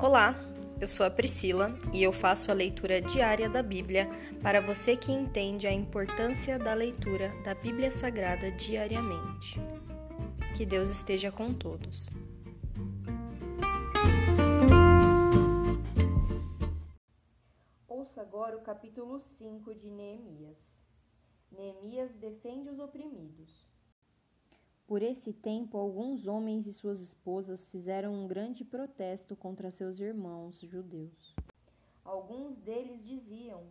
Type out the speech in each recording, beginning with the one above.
Olá, eu sou a Priscila e eu faço a leitura diária da Bíblia para você que entende a importância da leitura da Bíblia Sagrada diariamente. Que Deus esteja com todos. Ouça agora o capítulo 5 de Neemias. Neemias defende os oprimidos. Por esse tempo, alguns homens e suas esposas fizeram um grande protesto contra seus irmãos judeus. Alguns deles diziam: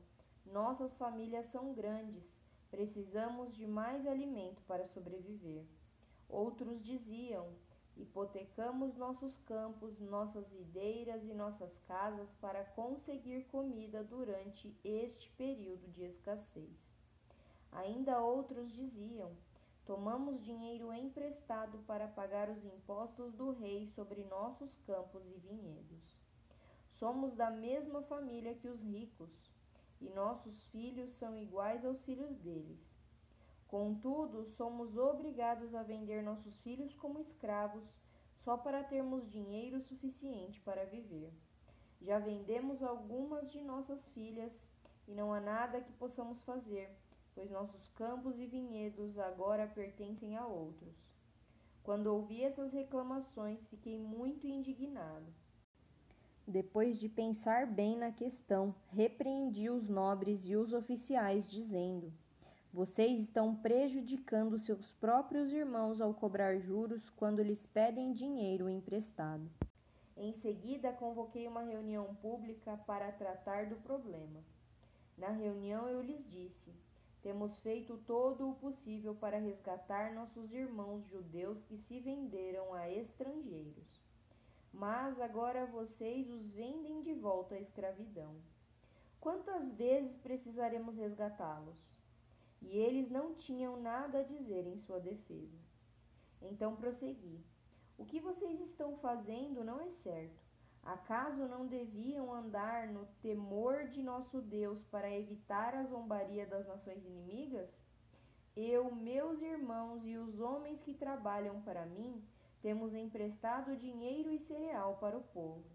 Nossas famílias são grandes, precisamos de mais alimento para sobreviver. Outros diziam: Hipotecamos nossos campos, nossas videiras e nossas casas para conseguir comida durante este período de escassez. Ainda outros diziam: Tomamos dinheiro emprestado para pagar os impostos do rei sobre nossos campos e vinhedos. Somos da mesma família que os ricos, e nossos filhos são iguais aos filhos deles. Contudo, somos obrigados a vender nossos filhos como escravos só para termos dinheiro suficiente para viver. Já vendemos algumas de nossas filhas e não há nada que possamos fazer pois nossos campos e vinhedos agora pertencem a outros. Quando ouvi essas reclamações, fiquei muito indignado. Depois de pensar bem na questão, repreendi os nobres e os oficiais, dizendo: Vocês estão prejudicando seus próprios irmãos ao cobrar juros quando lhes pedem dinheiro emprestado. Em seguida, convoquei uma reunião pública para tratar do problema. Na reunião, eu lhes disse: temos feito todo o possível para resgatar nossos irmãos judeus que se venderam a estrangeiros. Mas agora vocês os vendem de volta à escravidão. Quantas vezes precisaremos resgatá-los? E eles não tinham nada a dizer em sua defesa. Então prossegui: O que vocês estão fazendo não é certo. Acaso não deviam andar no temor de nosso Deus para evitar a zombaria das nações inimigas? Eu, meus irmãos e os homens que trabalham para mim, temos emprestado dinheiro e cereal para o povo.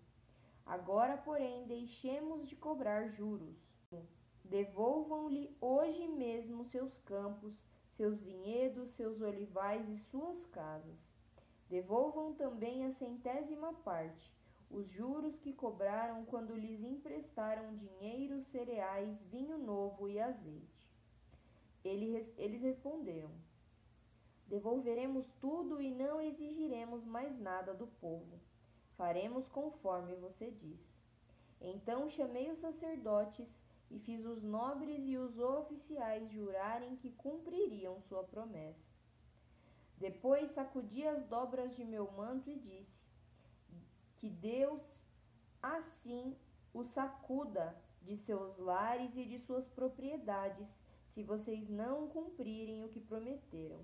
Agora, porém, deixemos de cobrar juros. Devolvam-lhe hoje mesmo seus campos, seus vinhedos, seus olivais e suas casas. Devolvam também a centésima parte os juros que cobraram quando lhes emprestaram dinheiro, cereais, vinho novo e azeite. Eles responderam: Devolveremos tudo e não exigiremos mais nada do povo. Faremos conforme você diz. Então chamei os sacerdotes e fiz os nobres e os oficiais jurarem que cumpririam sua promessa. Depois sacudi as dobras de meu manto e disse: que Deus assim o sacuda de seus lares e de suas propriedades, se vocês não cumprirem o que prometeram.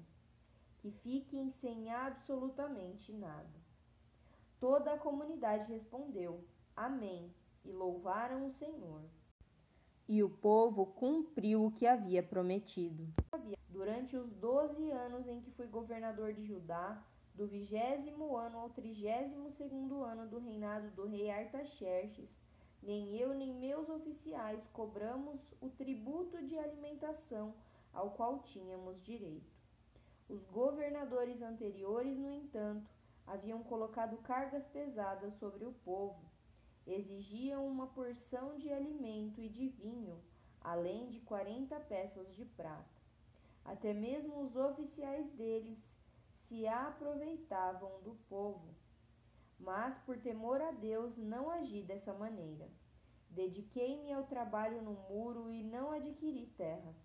Que fiquem sem absolutamente nada. Toda a comunidade respondeu: Amém, e louvaram o Senhor. E o povo cumpriu o que havia prometido. Durante os doze anos em que fui governador de Judá, do vigésimo ano ao trigésimo segundo ano do reinado do rei Artaxerxes, nem eu nem meus oficiais cobramos o tributo de alimentação ao qual tínhamos direito. Os governadores anteriores, no entanto, haviam colocado cargas pesadas sobre o povo. Exigiam uma porção de alimento e de vinho, além de quarenta peças de prata. Até mesmo os oficiais deles se aproveitavam do povo. Mas, por temor a Deus, não agi dessa maneira. Dediquei-me ao trabalho no muro e não adquiri terras.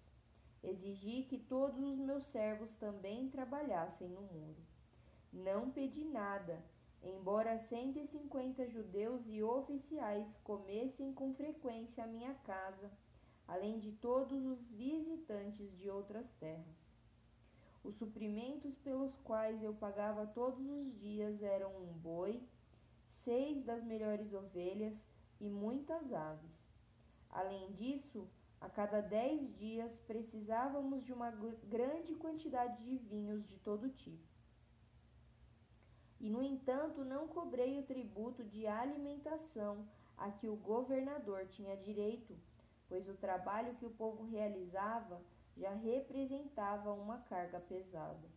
Exigi que todos os meus servos também trabalhassem no muro. Não pedi nada, embora cento e cinquenta judeus e oficiais comessem com frequência a minha casa, além de todos os visitantes de outras terras. Os suprimentos pelos quais eu pagava todos os dias eram um boi, seis das melhores ovelhas e muitas aves. Além disso, a cada dez dias precisávamos de uma grande quantidade de vinhos de todo tipo. E, no entanto, não cobrei o tributo de alimentação a que o governador tinha direito, pois o trabalho que o povo realizava já representava uma carga pesada.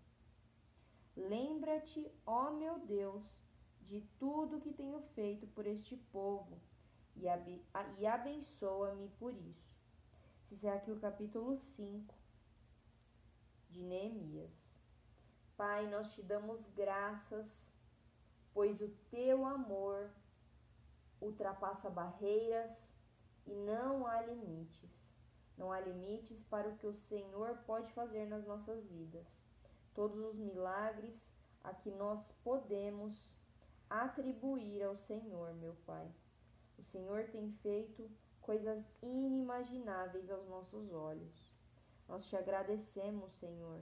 Lembra-te, ó meu Deus, de tudo que tenho feito por este povo e, abençoa-me por isso. Esse é aqui o capítulo 5 de Neemias. Pai, nós te damos graças, pois o teu amor ultrapassa barreiras e não há limites. Não há limites para o que o Senhor pode fazer nas nossas vidas. Todos os milagres a que nós podemos atribuir ao Senhor, meu Pai. O Senhor tem feito coisas inimagináveis aos nossos olhos. Nós te agradecemos, Senhor,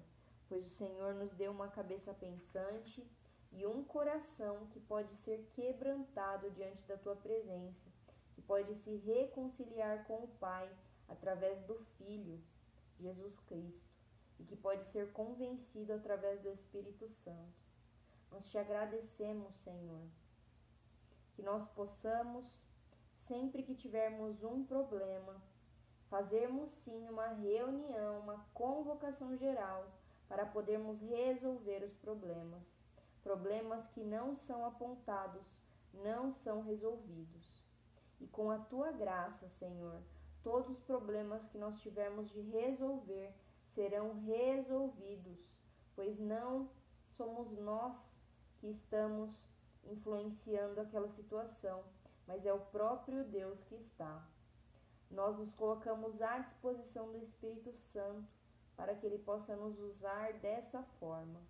pois o Senhor nos deu uma cabeça pensante e um coração que pode ser quebrantado diante da tua presença, que pode se reconciliar com o Pai através do Filho, Jesus Cristo, e que pode ser convencido através do Espírito Santo. Nós te agradecemos, Senhor, que nós possamos, sempre que tivermos um problema, fazermos sim uma reunião, uma convocação geral para podermos resolver os problemas. Problemas que não são apontados, não são resolvidos. E com a tua graça, Senhor, todos os problemas que nós tivermos de resolver serão resolvidos, pois não somos nós que estamos influenciando aquela situação, mas é o próprio Deus que está. Nós nos colocamos à disposição do Espírito Santo para que ele possa nos usar dessa forma.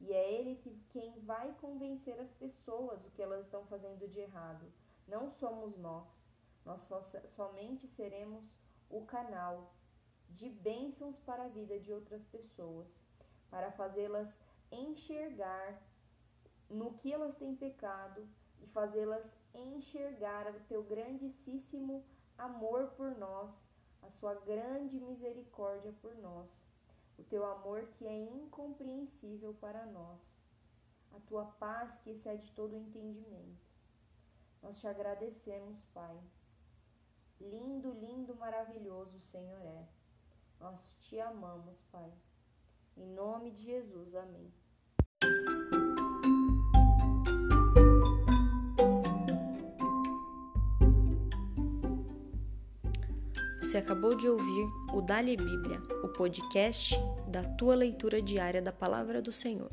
E é ele que, quem vai convencer as pessoas o que elas estão fazendo de errado. Não somos nós. Nós só, somente seremos o canal de bênçãos para a vida de outras pessoas, para fazê-las enxergar no que elas têm pecado e fazê-las enxergar o teu grandíssimo amor por nós, a sua grande misericórdia por nós, o teu amor que é incompreensível para nós, a tua paz que excede todo o entendimento. Nós te agradecemos, Pai. Lindo, lindo, maravilhoso o Senhor é. Nós te amamos, Pai. Em nome de Jesus, amém. Você acabou de ouvir o Dali Bíblia, o podcast da tua leitura diária da palavra do Senhor.